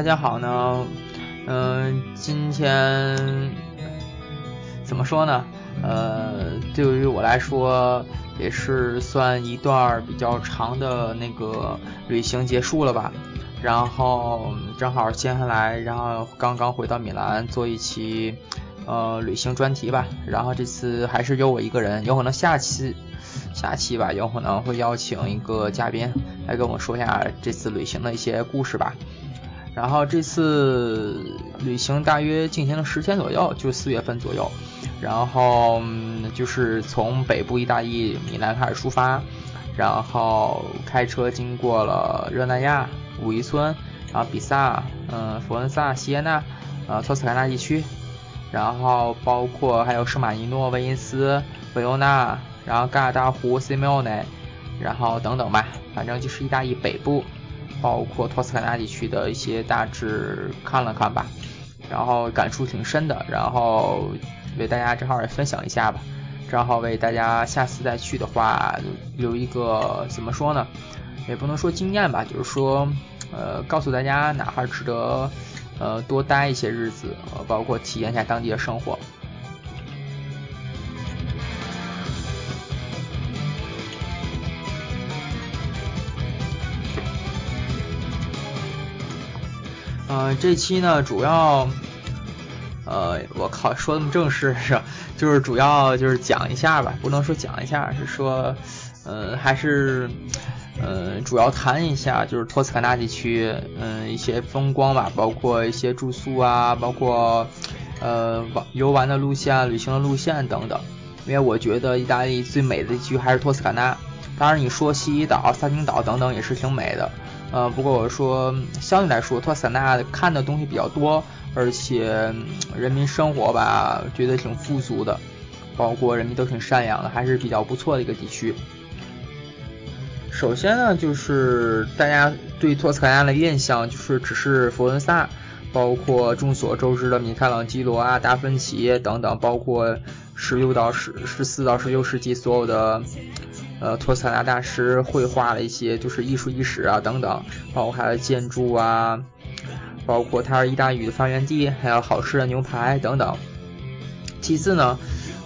大家好呢，嗯，今天怎么说呢？呃，对于我来说，也是算一段比较长的那个旅行结束了吧。然后正好接下来，然后刚刚回到米兰做一期呃旅行专题吧。然后这次还是由我一个人，有可能下期下期吧，有可能会邀请一个嘉宾来跟我说一下这次旅行的一些故事吧。然后这次旅行大约进行了十天左右，就四月份左右。然后嗯就是从北部意大利米兰开始出发，然后开车经过了热那亚、武夷村，然后比萨、嗯佛恩萨、锡耶纳、呃托斯卡纳地区，然后包括还有圣马尼诺、威尼斯、维欧纳，然后嘎尔达湖、西梅奥内，然后等等吧，反正就是意大利北部，包括托斯卡纳地区的一些大致看了看吧，然后感触挺深的，然后。为大家正好也分享一下吧，正好为大家下次再去的话留一个怎么说呢？也不能说经验吧，就是说，呃，告诉大家哪哈值得呃多待一些日子，呃，包括体验一下当地的生活。嗯，这期呢主要。呃，我靠，说那么正式是？就是主要就是讲一下吧，不能说讲一下，是说，呃，还是，呃，主要谈一下就是托斯卡纳地区，嗯，一些风光吧，包括一些住宿啊，包括，呃，玩游玩的路线、旅行的路线等等。因为我觉得意大利最美的地区还是托斯卡纳，当然你说西西岛、萨丁岛等等也是挺美的，呃，不过我说相对来说，托斯卡纳看的东西比较多。而且人民生活吧，觉得挺富足的，包括人民都挺善良的，还是比较不错的一个地区。首先呢，就是大家对托斯卡纳的印象就是只是佛罗伦萨，包括众所周知的米开朗基罗啊、达芬奇等等，包括十六到十十四到十六世纪所有的呃托斯卡纳大师绘画的一些就是艺术遗史啊等等，包括还有建筑啊。包括它是意大利语的发源地，还有好吃的牛排等等。其次呢，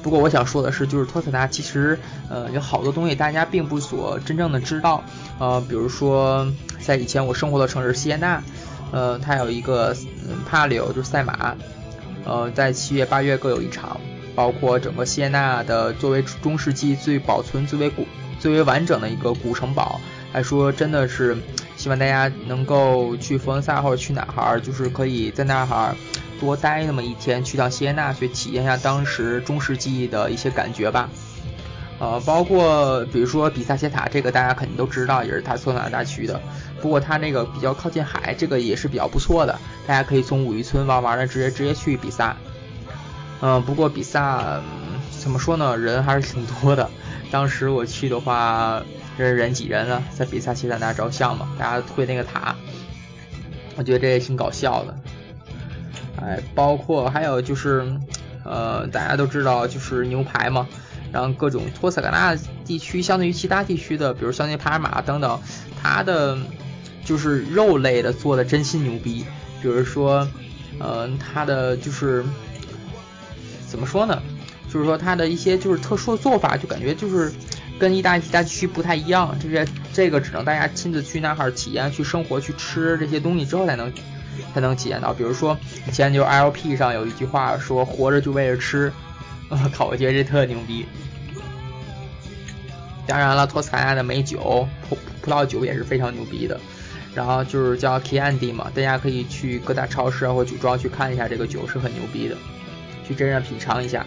不过我想说的是，就是托斯卡纳其实呃有好多东西大家并不所真正的知道。呃，比如说在以前我生活的城市锡耶纳，呃，它有一个帕里奥就是赛马，呃，在七月八月各有一场。包括整个锡耶纳的作为中世纪最保存最为古最为完整的一个古城堡还说，真的是。希望大家能够去佛罗伦萨或者去哪哈，就是可以在那哈多待那么一天，去趟锡耶纳去体验一下当时中世纪的一些感觉吧。呃，包括比如说比萨斜塔，这个大家肯定都知道，也是它索纳大区的。不过它那个比较靠近海，这个也是比较不错的，大家可以从五渔村玩完了直接直接去比萨。嗯，不过比萨怎么说呢，人还是挺多的。当时我去的话。这是人挤人了，在比萨斜塔那照相嘛，大家推那个塔，我觉得这也挺搞笑的。哎，包括还有就是，呃，大家都知道就是牛排嘛，然后各种托斯卡纳地区相对于其他地区的，比如像那帕尔马等等，它的就是肉类的做的真心牛逼。比如说，呃，它的就是怎么说呢？就是说它的一些就是特殊的做法，就感觉就是。跟意大利其他区不太一样，这些这个只能大家亲自去那哈体验、去生活、去吃这些东西之后才能才能体验到。比如说以前就 LP 上有一句话说“活着就为了吃”，我靠，我觉得这特牛逼。当然了，托斯卡纳的美酒葡葡萄酒也是非常牛逼的。然后就是叫 Chianti 嘛，大家可以去各大超市啊或酒庄去看一下这个酒是很牛逼的，去真正品尝一下。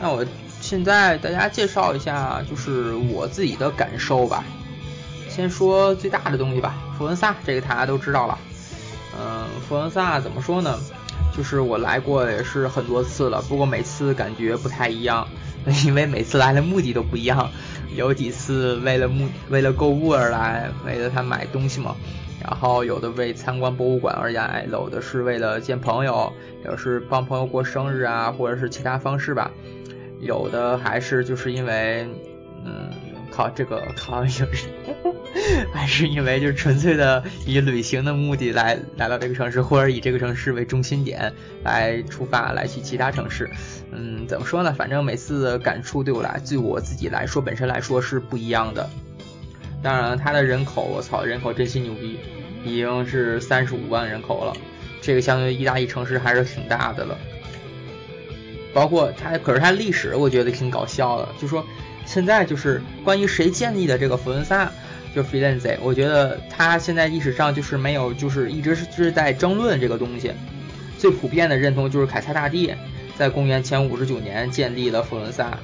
那我现在大家介绍一下，就是我自己的感受吧。先说最大的东西吧，佛罗伦萨这个大家都知道了。嗯，佛罗伦萨怎么说呢？就是我来过也是很多次了，不过每次感觉不太一样，因为每次来的目的都不一样。有几次为了目为了购物而来，为了他买东西嘛。然后有的为参观博物馆而来，有的是为了见朋友，有的是帮朋友过生日啊，或者是其他方式吧。有的还是就是因为，嗯，靠这个靠就是，还是因为就是纯粹的以旅行的目的来来到这个城市，或者以这个城市为中心点来出发来去其他城市。嗯，怎么说呢？反正每次的感触对我来，对我自己来说本身来说是不一样的。当然了，它的人口，我操，人口真心牛逼，已经是三十五万人口了，这个相对于意大利城市还是挺大的了。包括它，可是它历史我觉得挺搞笑的，就说现在就是关于谁建立的这个佛伦萨，就 Firenze，我觉得它现在历史上就是没有，就是一直是是在争论这个东西。最普遍的认同就是凯撒大帝在公元前五十九年建立了佛伦萨，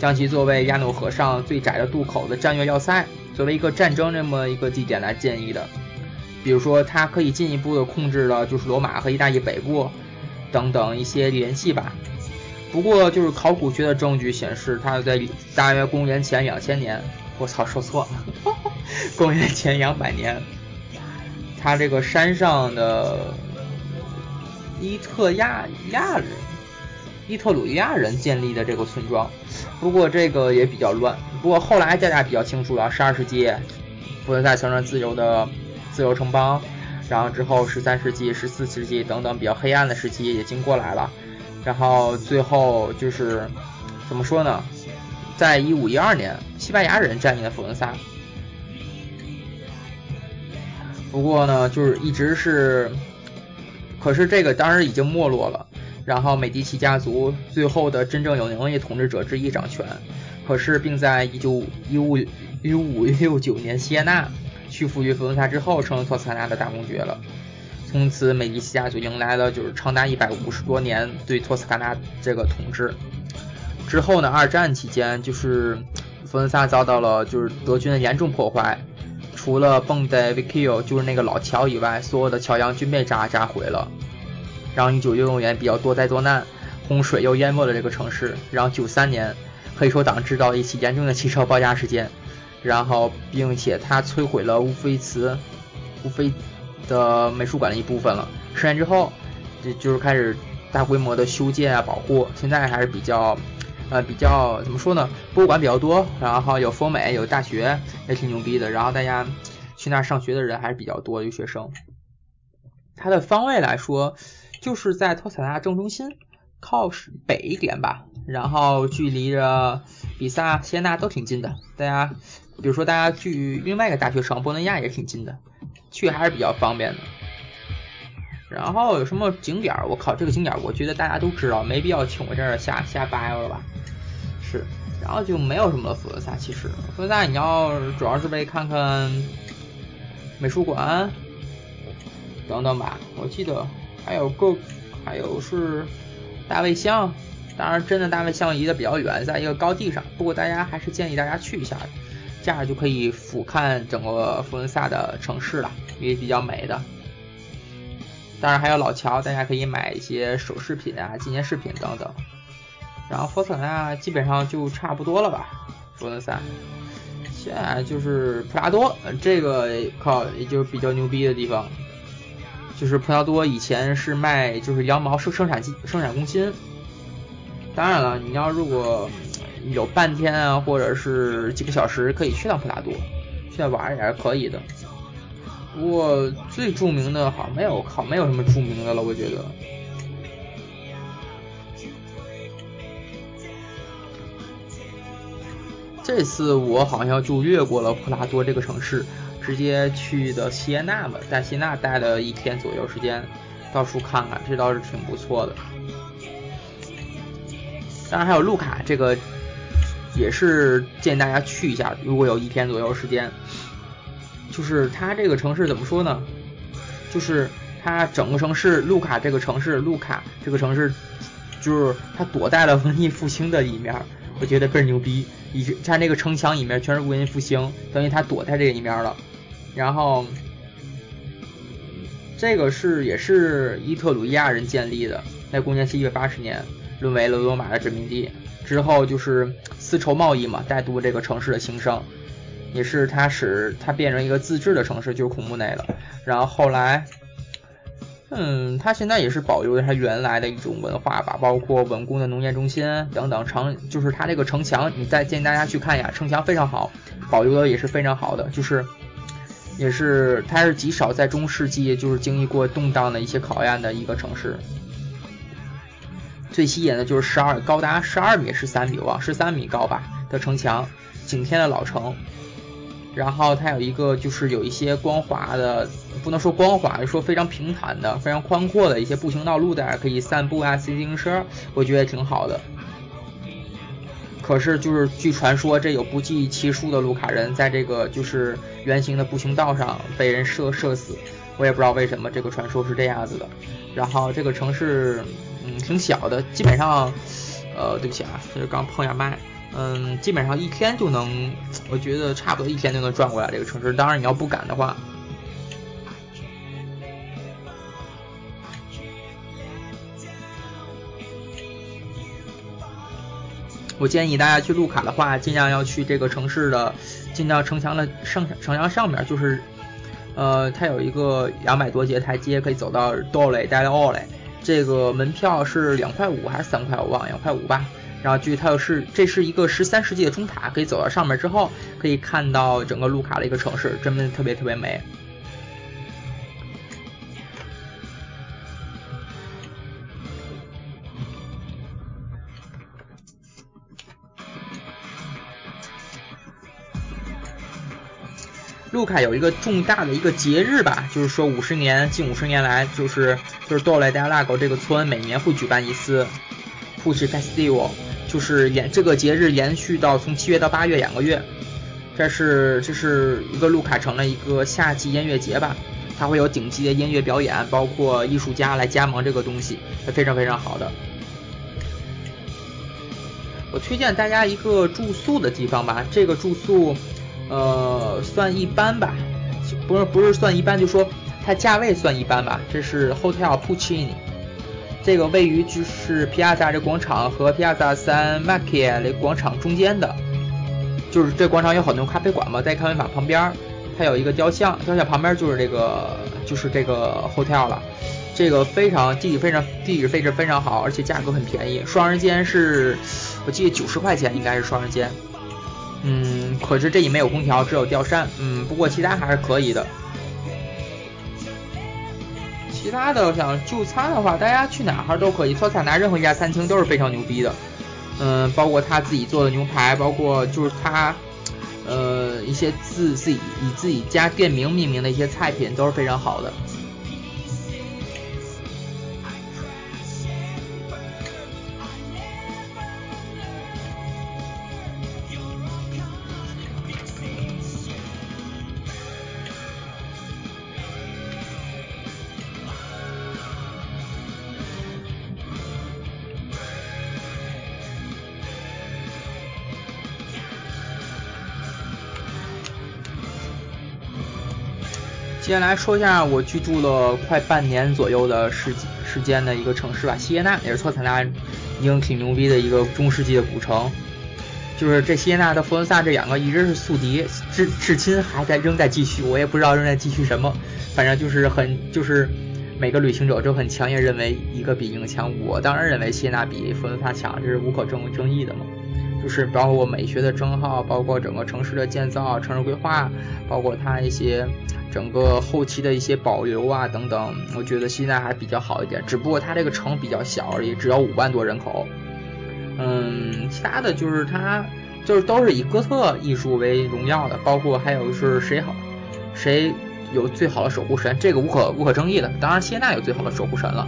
将其作为亚诺河上最窄的渡口的战略要塞，作为一个战争这么一个地点来建立的。比如说，它可以进一步的控制了就是罗马和意大利北部等等一些联系吧。不过，就是考古学的证据显示，它在大约公元前两千年，我操，说错了，公元前两百年，它这个山上的伊特亚亚人、伊特鲁亚人建立的这个村庄。不过这个也比较乱。不过后来大家比较清楚了，十二世纪，佛罗伦萨形成自由的自由城邦，然后之后十三世纪、十四世纪等等比较黑暗的时期也经过来了。然后最后就是怎么说呢？在一五一二年，西班牙人占领了佛罗伦萨。不过呢，就是一直是，可是这个当然已经没落了。然后美第奇家族最后的真正有能力统治者之一掌权。可是，并在一九一五一五六九年，西耶纳屈服于佛罗伦萨之后，成了托斯卡纳的大公爵了。从此，美第奇家就迎来了就是长达一百五十多年对托斯卡纳这个统治。之后呢，二战期间，就是佛罗萨遭到了就是德军的严重破坏，除了蹦德维基奥就是那个老桥以外，所有的桥梁均被炸炸毁了。然后一九六六年比较多灾多难，洪水又淹没了这个城市。然后九三年，黑手党制造了一起严重的汽车爆炸事件，然后并且它摧毁了乌菲茨，乌菲。的美术馆的一部分了。十年之后，就就是开始大规模的修建啊、保护。现在还是比较，呃，比较怎么说呢？博物馆比较多，然后有风美，有大学，也挺牛逼的。然后大家去那儿上学的人还是比较多，留学生。它的方位来说，就是在托斯纳正中心，靠北一点吧。然后距离着比萨、谢纳都挺近的。大家，比如说大家去另外一个大学城波伦亚也挺近的。去还是比较方便的，然后有什么景点儿？我靠，这个景点儿我觉得大家都知道，没必要请我这儿瞎瞎掰了吧？是，然后就没有什么了佛罗萨，其实佛罗萨你要主要是为看看美术馆等等吧。我记得还有个还有是大卫像，当然真的大卫像离得比较远，在一个高地上，不过大家还是建议大家去一下。这样就可以俯瞰整个佛罗伦萨的城市了，也比较美的。当然还有老桥，大家可以买一些首饰品啊、纪念饰品等等。然后佛罗伦萨基本上就差不多了吧？佛罗伦萨，现在就是普拉多，这个靠也就比较牛逼的地方，就是普拉多以前是卖就是羊毛生生产基生产中心。当然了，你要如果。有半天啊，或者是几个小时可以去趟普拉多，去那玩也是可以的。不过最著名的好像没有，靠没有什么著名的了，我觉得。这次我好像就越过了普拉多这个城市，直接去的锡耶纳吧，在锡耶纳待了一天左右时间，到处看看，这倒是挺不错的。当然还有路卡这个。也是建议大家去一下，如果有一天左右时间。就是它这个城市怎么说呢？就是它整个城市，卢卡这个城市，卢卡这个城市，就是它躲在了文艺复兴的里面，我觉得倍儿牛逼。以它那个城墙里面全是文艺复兴，等于它躲在这个里面了。然后这个是也是伊特鲁伊亚人建立的，在公元七百八十年沦为了罗马的殖民地。之后就是丝绸贸易嘛，带动这个城市的兴盛。也是它使它变成一个自治的城市，就是孔木内了。然后后来，嗯，它现在也是保留了它原来的一种文化吧，包括稳固的农业中心等等城，就是它这个城墙，你再建议大家去看一下，城墙非常好，保留的也是非常好的，就是也是它是极少在中世纪就是经历过动荡的一些考验的一个城市。最吸引的就是十二高达十二米十三米哇十三米高吧的城墙，景天的老城。然后它有一个就是有一些光滑的，不能说光滑，说非常平坦的、非常宽阔的一些步行道路，大家可以散步啊、骑自行车，我觉得挺好的。可是就是据传说，这有不计其数的卢卡人在这个就是圆形的步行道上被人射射死，我也不知道为什么这个传说是这样子的。然后这个城市嗯挺小的，基本上呃对不起啊，就是刚碰下麦。嗯，基本上一天就能，我觉得差不多一天就能转过来这个城市。当然，你要不赶的话，我建议大家去路卡的话，尽量要去这个城市的，进到城墙的上城墙上面，就是，呃，它有一个两百多节台阶，可以走到 Dole d e Ole，这个门票是两块五还是三块，我忘了，两块五吧。然后，据它是这是一个十三世纪的钟塔，可以走到上面之后，可以看到整个卢卡的一个城市，真的特别特别美。卢卡有一个重大的一个节日吧，就是说五十年近五十年来，就是就是多莱达拉狗这个村每年会举办一次 Push Festival。就是延这个节日延续到从七月到八月两个月，这是这是一个路卡城的一个夏季音乐节吧，它会有顶级的音乐表演，包括艺术家来加盟这个东西，是非常非常好的。我推荐大家一个住宿的地方吧，这个住宿呃算一般吧，不是不是算一般，就说它价位算一般吧，这是 Hotel Puccini。这个位于就是皮亚萨这广场和皮亚萨三马基这广场中间的，就是这广场有很多咖啡馆嘛，在咖啡馆旁边，它有一个雕像，雕像旁边就是这个就是这个 hotel 了。这个非常地理非常地址位置非常好，而且价格很便宜，双人间是我记得九十块钱应该是双人间。嗯，可是这里没有空调，只有吊扇。嗯，不过其他还是可以的。其他的想就餐的话，大家去哪哈都可以。托塔纳任何一家餐厅都是非常牛逼的，嗯，包括他自己做的牛排，包括就是他，呃，一些自自己以自己家店名命名的一些菜品都是非常好的。接下来说一下我居住了快半年左右的时时间的一个城市吧，锡耶纳也是托萨纳已经挺牛逼的一个中世纪的古城。就是这锡耶纳和佛罗伦萨这两个一直是宿敌，至至今还在仍在继续，我也不知道仍在继续什么，反正就是很就是每个旅行者都很强烈认为一个比一个强。我当然认为锡耶纳比佛罗伦萨强，这是无可争争议的嘛。就是包括美学的称号，包括整个城市的建造、城市规划，包括它一些。整个后期的一些保留啊等等，我觉得现在还比较好一点。只不过它这个城比较小而已，只有五万多人口。嗯，其他的就是它就是都是以哥特艺术为荣耀的，包括还有是谁好，谁有最好的守护神，这个无可无可争议的。当然，谢娜有最好的守护神了。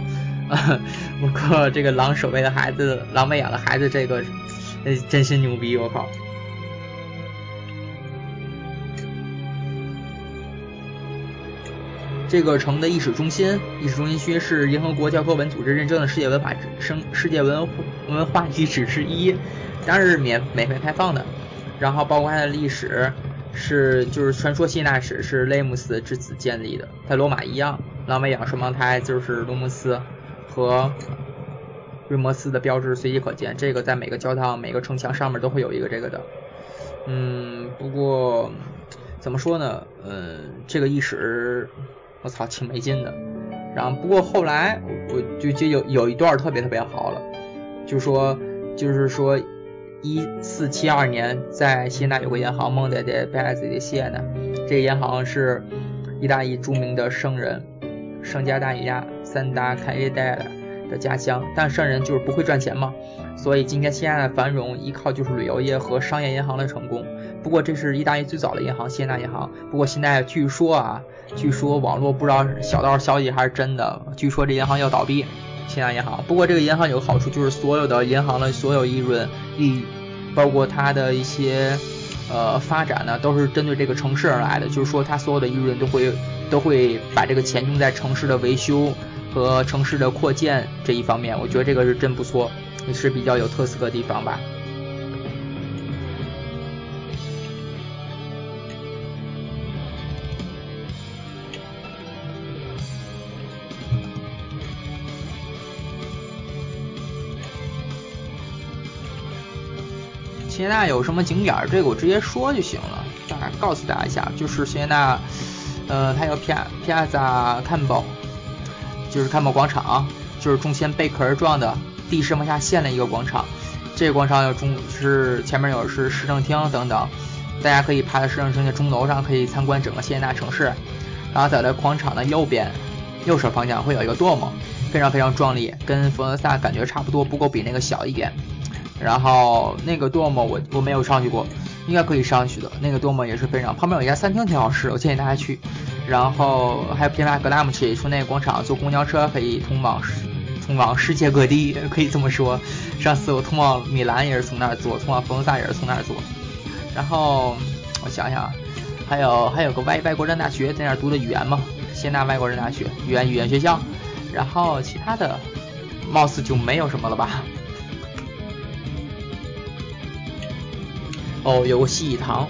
不过这个狼守卫的孩子，狼喂养的孩子，这个真心牛逼，我靠！这个城的历史中心、历史中心区是联合国教科文组织认证的世界文化生世界文文化遗址之一，当然是免免费开放的。然后包括它的历史是就是传说希腊史是雷姆斯之子建立的，在罗马一样，拉美养双胞胎就是罗姆斯和瑞摩斯的标志随机可见。这个在每个教堂、每个城墙上面都会有一个这个的。嗯，不过怎么说呢？嗯，这个意识，我操，挺没劲的。然后不过后来我就就有有一段特别特别好了，就说就是说一四七二年在西纳有个银行蒙德的贝埃兹的谢呢，这个银行是意大利著名的圣人圣加大利亚三大凯利代的家乡，但圣人就是不会赚钱嘛，所以今天西安的繁荣依靠就是旅游业和商业银行的成功。不过这是意大利最早的银行，西纳银行。不过现在据说啊，据说网络不知道小道消息还是真的，据说这银行要倒闭，西纳银行。不过这个银行有个好处，就是所有的银行的所有利润利，包括它的一些呃发展呢，都是针对这个城市而来的，就是说它所有的利润都会都会把这个钱用在城市的维修和城市的扩建这一方面。我觉得这个是真不错，也是比较有特色的地方吧。谢纳有什么景点？这个我直接说就行了，大概告诉大家一下，就是谢纳，呃，它有皮皮亚萨看宝，就是开幕广场，就是中间贝壳状的，地势往下陷的一个广场。这个广场有中是前面有是市政厅等等，大家可以爬到市政厅的钟楼上，可以参观整个谢纳城市。然后在这广场的右边，右手方向会有一个多姆，非常非常壮丽，跟佛罗萨感觉差不多，不过比那个小一点。然后那个多么我我没有上去过，应该可以上去的。那个多么也是非常，旁边有一家餐厅挺好吃，我建议大家去。然后还有皮马格拉姆奇，从那个广场坐公交车可以通往通往世界各地，可以这么说。上次我通往米兰也是从那儿坐，通往佛罗萨也是从那儿坐。然后我想想啊，还有还有个外外国人大学在那儿读的语言嘛，谢纳外国人大学语言语言学校。然后其他的貌似就没有什么了吧。哦，有个西礼堂。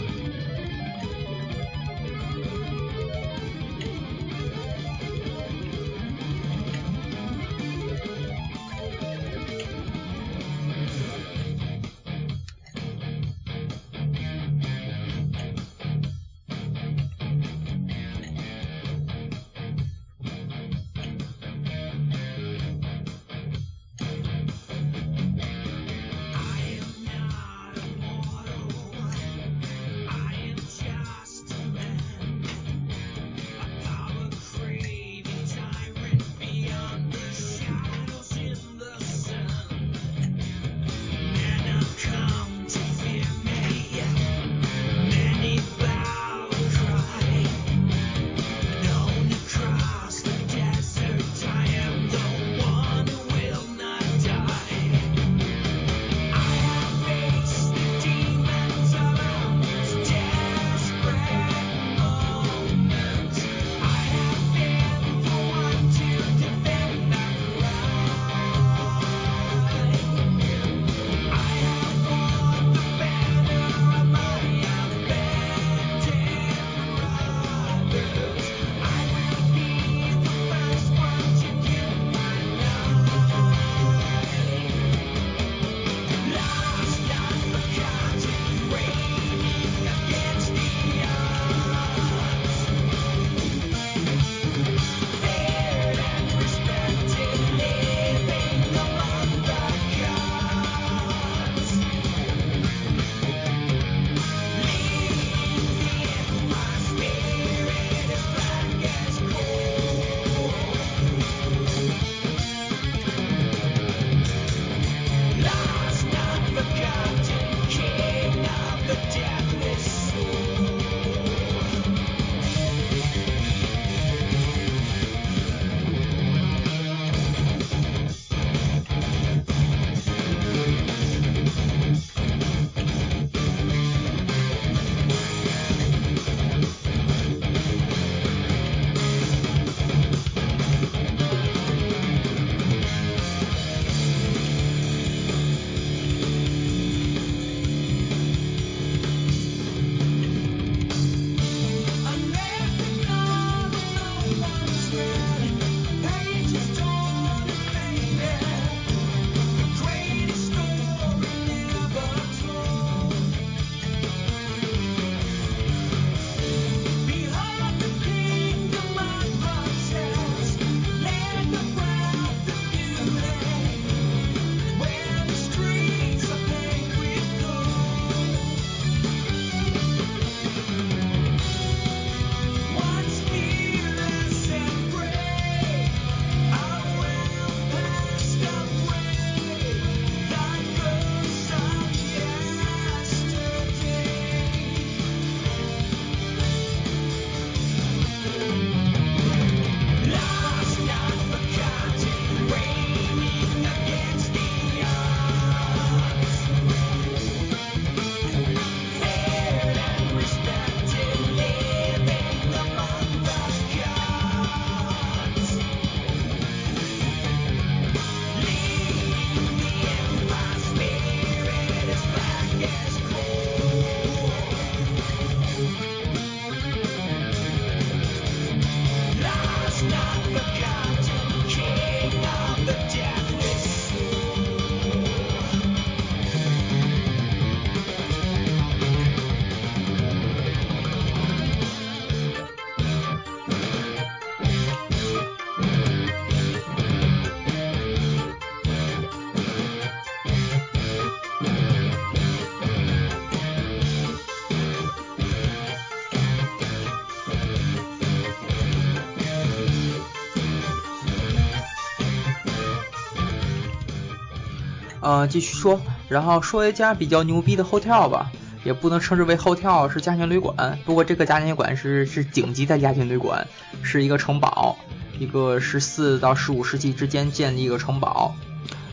继续说，然后说一家比较牛逼的 hotel 吧，也不能称之为 hotel，是家庭旅馆。不过这个家庭旅馆是是顶级的家庭旅馆，是一个城堡，一个十四到十五世纪之间建立一个城堡。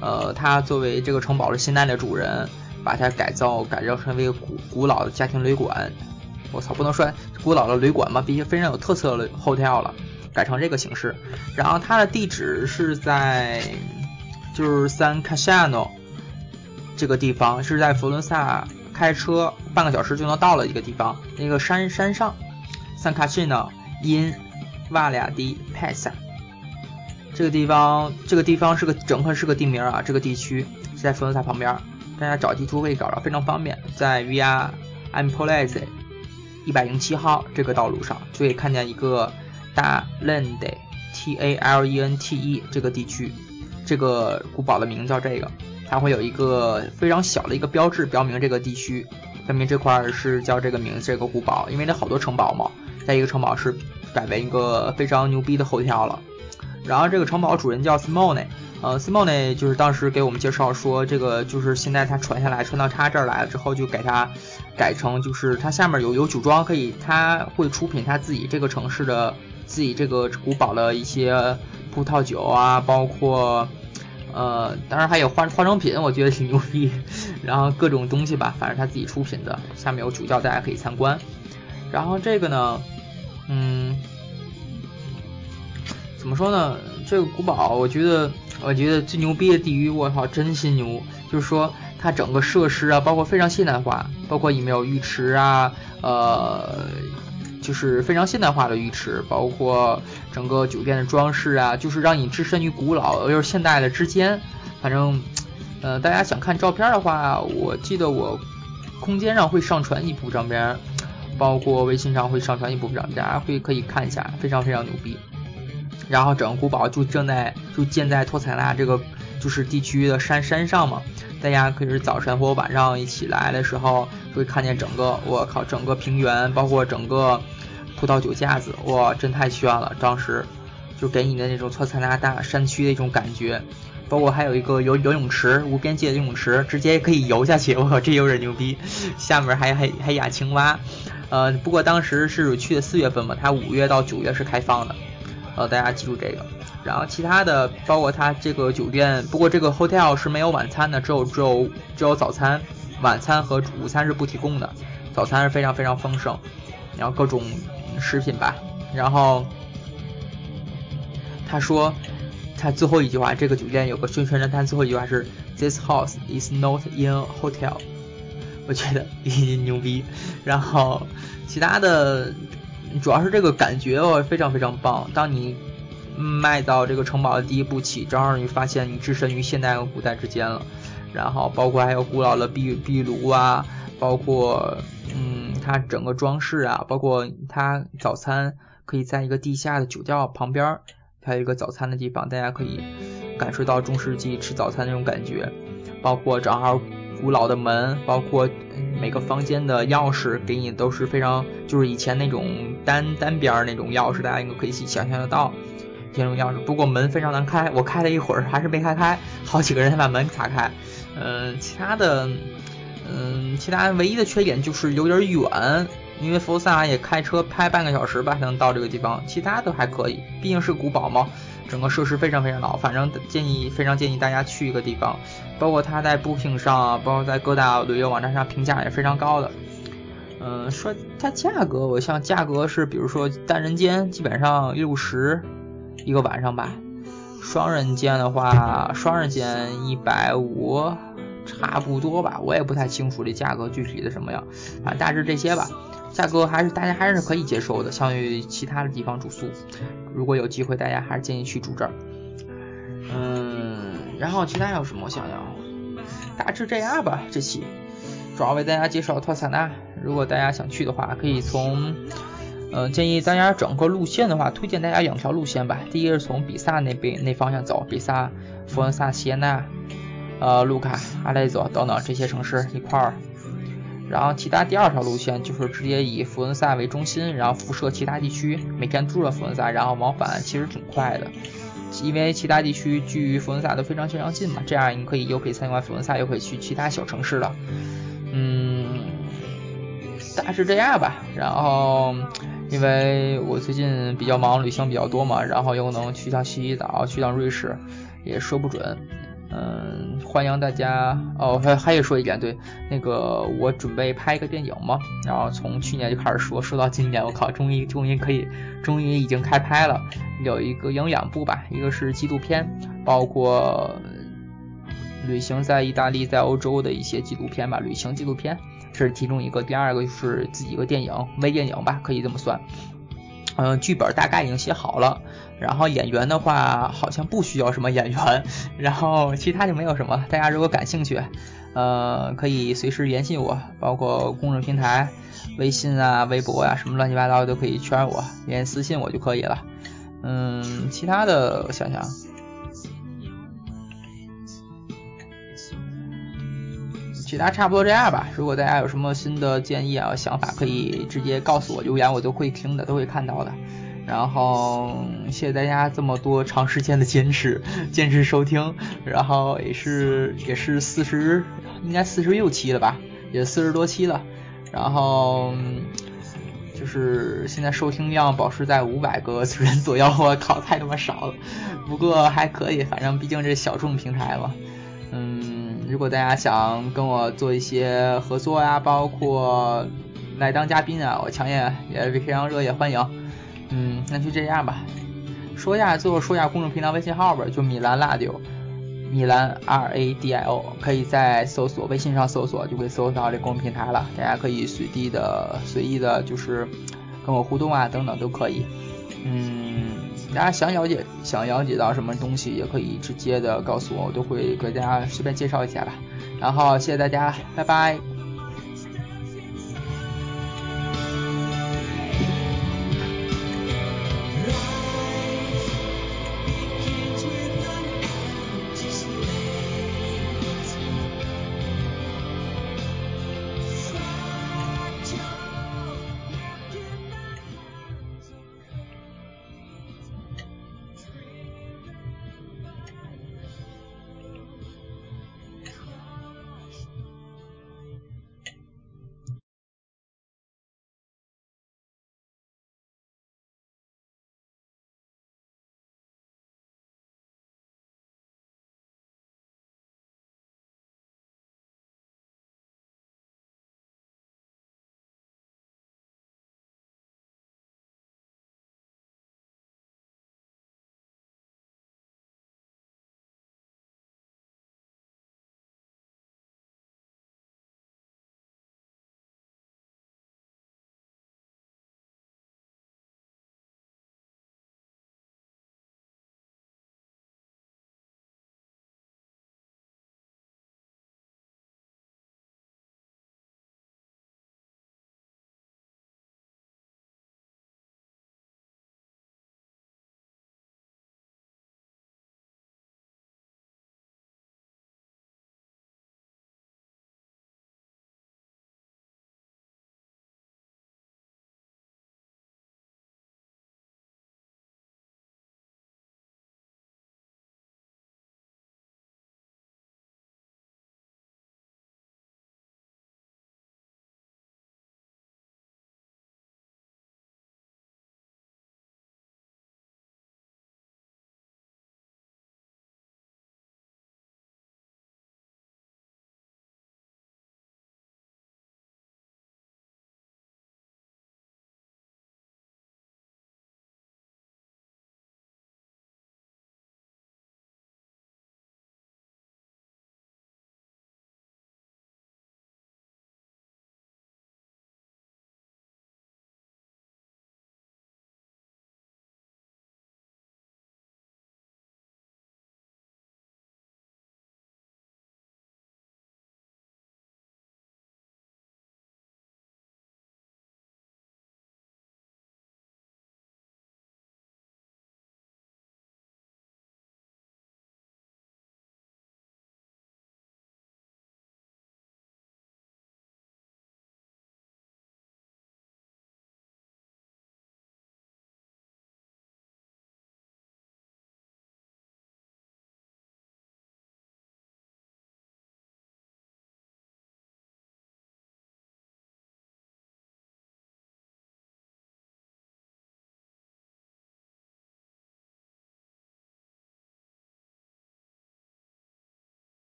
呃，他作为这个城堡的现在的主人，把它改造改造成为古古老的家庭旅馆。我操，不能说古老的旅馆嘛，毕竟非常有特色的 hotel 了，改成这个形式。然后它的地址是在就是 San casiano 这个地方，是在佛罗伦萨开车半个小时就能到了一个地方，那个山山上。San Cascino in Valle di Pesa。这个地方，这个地方是个整个是个地名啊，这个地区是在佛罗伦萨旁边，大家找地图可以找着，非常方便，在 Via Empolese 一百零七号这个道路上就可以看见一个大 Lente T A L E N T E 这个地区，这个古堡的名字叫这个，它会有一个非常小的一个标志标明这个地区，标明这块是叫这个名字这个古堡，因为它好多城堡嘛，在一个城堡是改为一个非常牛逼的后跳了。然后这个城堡主人叫 Simone，呃，Simone 就是当时给我们介绍说，这个就是现在他传下来，传到他这儿来了之后，就给他改成就是他下面有有酒庄可以，他会出品他自己这个城市的自己这个古堡的一些葡萄酒啊，包括呃，当然还有化化妆品，我觉得挺牛逼。然后各种东西吧，反正他自己出品的，下面有主教，大家可以参观。然后这个呢，嗯。怎么说呢？这个古堡，我觉得，我觉得最牛逼的地域，我操，真心牛！就是说，它整个设施啊，包括非常现代化，包括里面有浴池啊，呃，就是非常现代化的浴池，包括整个酒店的装饰啊，就是让你置身于古老又是现代的之间。反正，呃，大家想看照片的话，我记得我空间上会上传一部照片，包括微信上会上传一部分照片，大家会可以看一下，非常非常牛逼。然后整个古堡就正在就建在托采纳这个就是地区的山山上嘛，大家可以是早晨或晚上一起来的时候，会看见整个我靠整个平原，包括整个葡萄酒架子，哇，真太炫了！当时就给你的那种托采纳大山区的一种感觉，包括还有一个游游泳池，无边界的游泳池，直接可以游下去，我靠，这有点牛逼！下面还还还养青蛙，呃，不过当时是去的四月份嘛，它五月到九月是开放的。呃，大家记住这个，然后其他的包括它这个酒店，不过这个 hotel 是没有晚餐的，只有只有只有早餐，晚餐和午餐是不提供的，早餐是非常非常丰盛，然后各种食品吧，然后他说他最后一句话，这个酒店有个宣传单，最后一句话是 This house is not in hotel，我觉得 牛逼，然后其他的。主要是这个感觉哦，非常非常棒。当你迈到这个城堡的第一步起，正好你发现你置身于现代和古代之间了。然后包括还有古老的壁壁炉啊，包括嗯，它整个装饰啊，包括它早餐可以在一个地下的酒窖旁边，还有一个早餐的地方，大家可以感受到中世纪吃早餐那种感觉。包括正好古老的门，包括。每个房间的钥匙给你都是非常，就是以前那种单单边那种钥匙，大家应该可以想象得到这种钥匙。不过门非常难开，我开了一会儿还是没开开，好几个人才把门打开。嗯，其他的，嗯，其他唯一的缺点就是有点远，因为佛萨也开车开半个小时吧才能到这个地方，其他都还可以，毕竟是古堡嘛。整个设施非常非常老，反正建议非常建议大家去一个地方，包括它在 Booking 上，包括在各大旅游网站上评价也非常高的。嗯，说它价格，我像价格是，比如说单人间基本上六十一个晚上吧，双人间的话，双人间一百五差不多吧，我也不太清楚这价格具体的什么样，反正大致这些吧。价格还是大家还是可以接受的，相对于其他的地方住宿，如果有机会，大家还是建议去住这儿。嗯，然后其他有什么？我想想，大致这样吧。这期主要为大家介绍托萨纳，如果大家想去的话，可以从，呃，建议大家整个路线的话，推荐大家两条路线吧。第一个是从比萨那边那方向走，比萨、佛罗萨、锡耶纳、呃，卢卡、阿雷佐等等这些城市一块儿。然后其他第二条路线就是直接以佛罗伦萨为中心，然后辐射其他地区，每天住了佛罗伦萨，然后往返其实挺快的，因为其他地区距于佛罗伦萨都非常非常近嘛，这样你可以又可以参观佛罗伦萨，又可以去其他小城市了。嗯，大致这样吧。然后因为我最近比较忙，旅行比较多嘛，然后又能去趟西西岛，去趟瑞士，也说不准。嗯，欢迎大家哦，还还得说一点，对，那个我准备拍一个电影嘛，然后从去年就开始说，说到今年，我靠，终于终于可以，终于已经开拍了，有一个有两部吧，一个是纪录片，包括旅行在意大利、在欧洲的一些纪录片吧，旅行纪录片，这是其中一个，第二个就是自己一个电影，微电影吧，可以这么算。嗯，剧本大概已经写好了，然后演员的话好像不需要什么演员，然后其他就没有什么。大家如果感兴趣，呃，可以随时联系我，包括公众平台、微信啊、微博啊，什么乱七八糟都可以圈我，连私信我就可以了。嗯，其他的我想想，其他差不多这样吧。如果大家有什么新的建议啊、想法，可以直接告诉我，留言我都会听的，都会看到的。然后谢谢大家这么多长时间的坚持，坚持收听，然后也是也是四十，应该四十六期了吧，也四十多期了。然后就是现在收听量保持在五百个人左右，我靠，太他妈少了。不过还可以，反正毕竟这小众平台嘛。嗯，如果大家想跟我做一些合作呀，包括来当嘉宾啊，我强烈也非常热烈欢迎。嗯，那就这样吧。说一下，最后说一下公众平台微信号吧，就米兰 Radio，米兰 R A D I O，可以在搜索微信上搜索，就可以搜到这公众平台了。大家可以随地的、随意的，就是跟我互动啊，等等都可以。嗯，大家想了解、想了解到什么东西，也可以直接的告诉我，我都会给大家随便介绍一下吧。然后谢谢大家，拜拜。